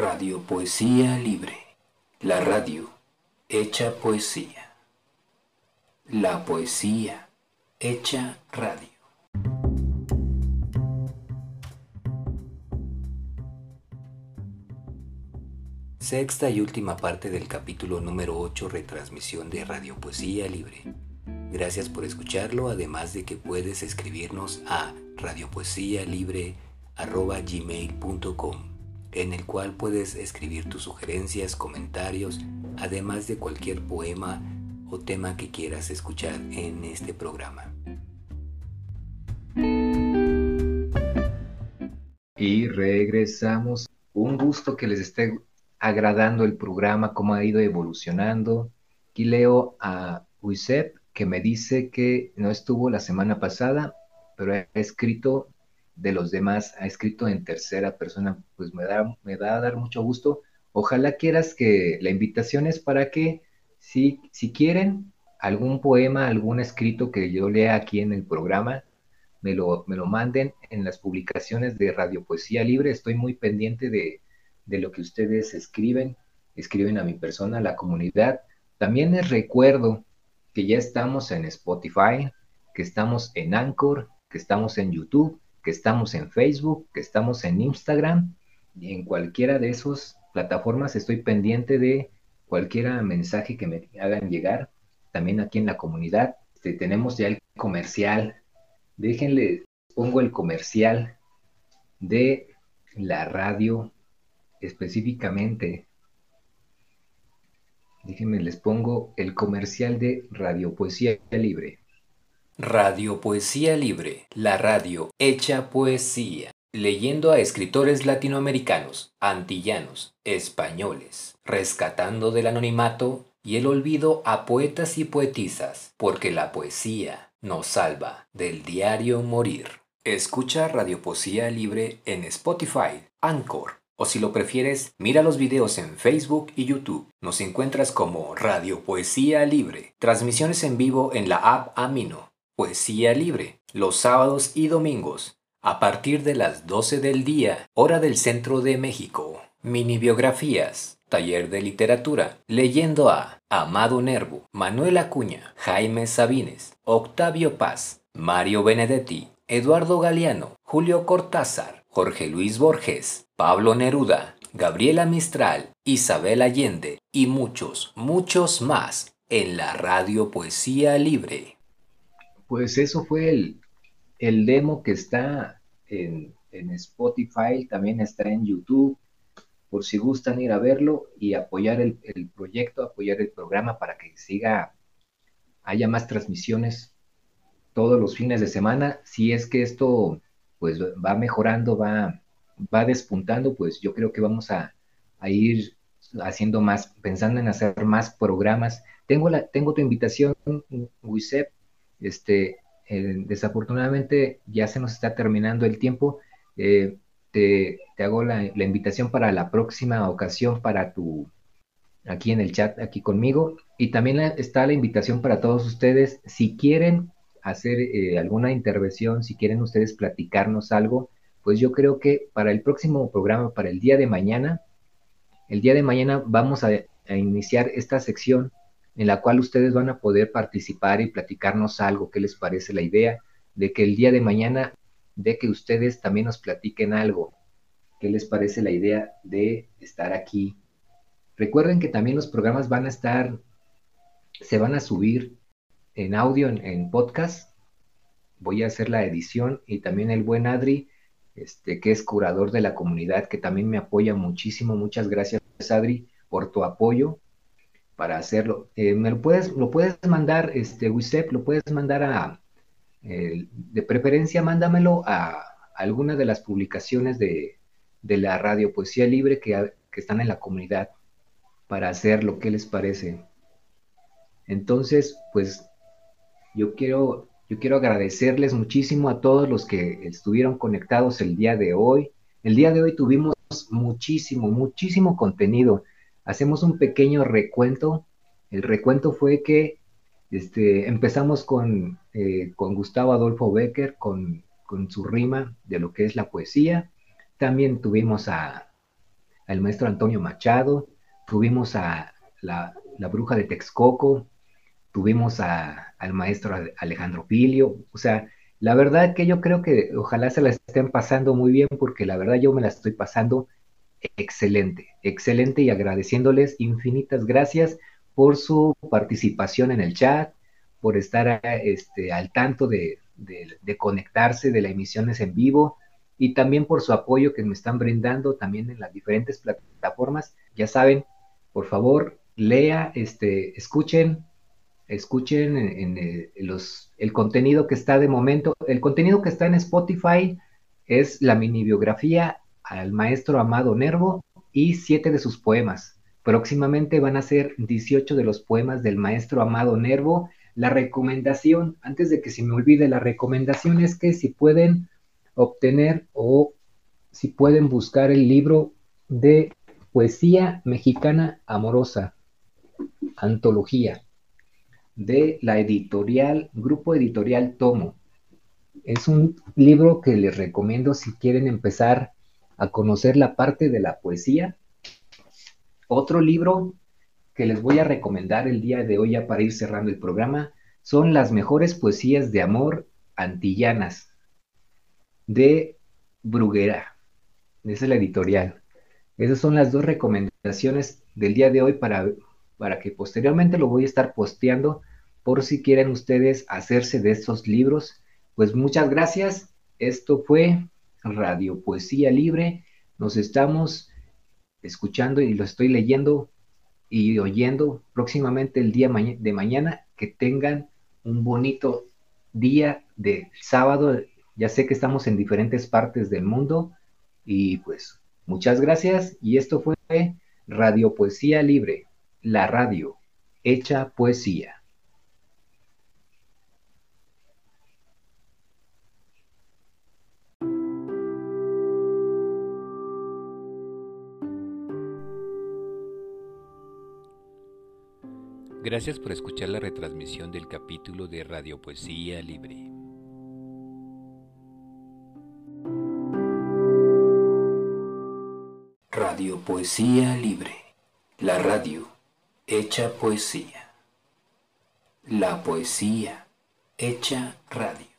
Radio Poesía Libre. La radio hecha poesía. La poesía hecha radio. Sexta y última parte del capítulo número 8, retransmisión de Radio Poesía Libre. Gracias por escucharlo, además de que puedes escribirnos a radiopoesialibre.gmail.com en el cual puedes escribir tus sugerencias, comentarios, además de cualquier poema o tema que quieras escuchar en este programa. Y regresamos. Un gusto que les esté agradando el programa, cómo ha ido evolucionando. Aquí leo a Uisep que me dice que no estuvo la semana pasada, pero ha escrito de los demás, ha escrito en tercera persona, pues me da, me da a dar mucho gusto. Ojalá quieras que la invitación es para que, si, si quieren, algún poema, algún escrito que yo lea aquí en el programa, me lo, me lo manden en las publicaciones de Radio Poesía Libre. Estoy muy pendiente de, de lo que ustedes escriben, escriben a mi persona, a la comunidad. También les recuerdo que ya estamos en Spotify, que estamos en Anchor, que estamos en YouTube que estamos en Facebook, que estamos en Instagram y en cualquiera de esas plataformas estoy pendiente de cualquier mensaje que me hagan llegar. También aquí en la comunidad este, tenemos ya el comercial. Déjenle, pongo el comercial de la radio específicamente. Déjenme, les pongo el comercial de Radio Poesía Libre. Radio Poesía Libre, la radio hecha poesía, leyendo a escritores latinoamericanos, antillanos, españoles, rescatando del anonimato y el olvido a poetas y poetisas, porque la poesía nos salva del diario morir. Escucha Radio Poesía Libre en Spotify, Anchor, o si lo prefieres, mira los videos en Facebook y YouTube. Nos encuentras como Radio Poesía Libre, transmisiones en vivo en la app Amino Poesía Libre, los sábados y domingos, a partir de las 12 del día, hora del centro de México. Mini biografías, taller de literatura, leyendo a Amado Nervo, Manuel Acuña, Jaime Sabines, Octavio Paz, Mario Benedetti, Eduardo Galeano, Julio Cortázar, Jorge Luis Borges, Pablo Neruda, Gabriela Mistral, Isabel Allende y muchos, muchos más en la radio Poesía Libre. Pues eso fue el, demo que está en, Spotify, también está en YouTube, por si gustan ir a verlo y apoyar el, proyecto, apoyar el programa para que siga, haya más transmisiones todos los fines de semana. Si es que esto pues va mejorando, va, va despuntando, pues yo creo que vamos a, ir haciendo más, pensando en hacer más programas. Tengo, la, tengo tu invitación, Wisep, este, desafortunadamente ya se nos está terminando el tiempo. Eh, te, hago la, invitación para la próxima ocasión para tu, aquí en el chat, aquí conmigo. Y también está la invitación para todos ustedes, si quieren hacer eh, alguna intervención, si quieren ustedes platicarnos algo, pues yo creo que para el próximo programa, para el día de mañana, el día de mañana vamos a iniciar esta sección en la cual ustedes van a poder participar y platicarnos algo, qué les parece la idea de que el día de mañana, de que ustedes también nos platiquen algo, qué les parece la idea de estar aquí. Recuerden que también los programas van a estar, se van a subir en audio, en, podcast. Voy a hacer la edición y también el buen Adri, este, que es curador de la comunidad, que también me apoya muchísimo. Muchas gracias, Adri, por tu apoyo para hacerlo. Eh, me lo puedes, lo puedes mandar, este, Wisep, lo puedes mandar a, de preferencia, mándamelo a, alguna de las publicaciones de, la radio Poesía Libre que, están en la comunidad para hacer lo que les parece. Entonces, pues yo quiero, yo quiero agradecerles muchísimo a todos los que estuvieron conectados el día de hoy. El día de hoy tuvimos muchísimo, muchísimo contenido hacemos un pequeño recuento. El recuento fue que este, empezamos con, eh, con Gustavo Adolfo Becker, con, su rima de lo que es la poesía. También tuvimos a, al maestro Antonio Machado, tuvimos a la, bruja de Texcoco, tuvimos al maestro Alejandro Pilio, o sea, la verdad que yo creo que ojalá se la estén pasando muy bien porque la verdad yo me la estoy pasando excelente, excelente y agradeciéndoles infinitas gracias por su participación en el chat, por estar este, al tanto de, conectarse de las emisiones en vivo y también por su apoyo que me están brindando también en las diferentes plataformas. Ya saben, por favor, lea, este, escuchen, escuchen en, los, el contenido que está de momento. El contenido que está en Spotify es la mini biografía al maestro Amado Nervo y siete de sus poemas. Próximamente van a ser 18 de los poemas del maestro Amado Nervo la recomendación, antes de que se me olvide, la recomendación es que si pueden obtener o si pueden buscar el libro de Poesía Mexicana Amorosa, antología, de la editorial, Grupo Editorial Tomo. Es un libro que les recomiendo si quieren empezar a conocer la parte de la poesía. Otro libro que les voy a recomendar el día de hoy ya para ir cerrando el programa son las mejores poesías de amor antillanas de Bruguera. Esa es la editorial. Esas son las dos recomendaciones del día de hoy para, para que posteriormente lo voy a estar posteando por si quieren ustedes hacerse de estos libros. Pues muchas gracias. Esto fue Radio Poesía Libre. Nos estamos escuchando y lo estoy leyendo y oyendo próximamente el día de mañana. Que tengan un bonito día de sábado. Ya sé que estamos en diferentes partes del mundo y pues muchas gracias. Y esto fue Radio Poesía Libre, la radio hecha poesía. Gracias por escuchar la retransmisión del capítulo de Radio Poesía Libre. Radio Poesía Libre, la radio hecha poesía. La poesía hecha radio.